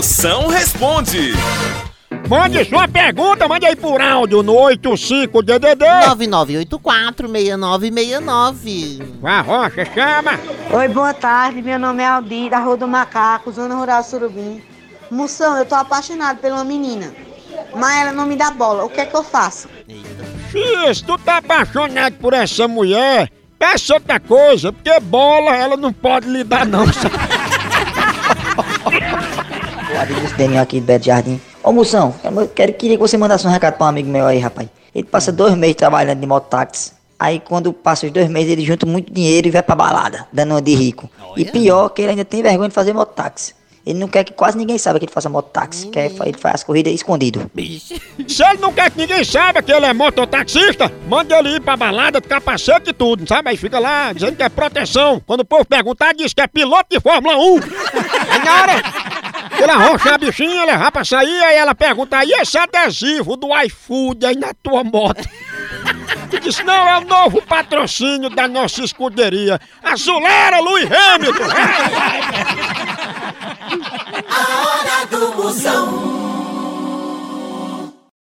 Moção responde. Mande sua pergunta, mande aí por áudio no 85DDD. 9984-6969. Vai, Rocha, chama. Oi, boa tarde. Meu nome é Aldi, da Rua do Macaco, Zona Rural Surubim. Moção, eu tô apaixonado por uma menina, mas ela não me dá bola. O que é que eu faço? Se tu tá apaixonado por essa mulher, peça outra coisa, porque bola ela não pode lhe dar não. sabe? Daniel aqui do Beto Jardim. Ô Moção, eu quero, queria que você mandasse um recado pra um amigo meu aí, rapaz. Ele passa dois meses trabalhando de mototáxi. Aí quando passa os dois meses ele junta muito dinheiro e vai pra balada, dando uma de rico. E pior que ele ainda tem vergonha de fazer mototáxi. Ele não quer que quase ninguém saiba que ele faça mototáxi. Quer, ele faz as corridas escondido. Se ele não quer que ninguém saiba que ele é mototaxista, manda ele ir pra balada de capacete e tudo, sabe? Aí fica lá dizendo que é proteção. Quando o povo perguntar, diz que é piloto de Fórmula 1. Aí na hora que ele arrocha a bichinha, levar pra sair, aí ela pergunta, e esse adesivo do iFood aí na tua moto? E disse, não, é o novo patrocínio da nossa escuderia. Acelera, Luiz Hamilton!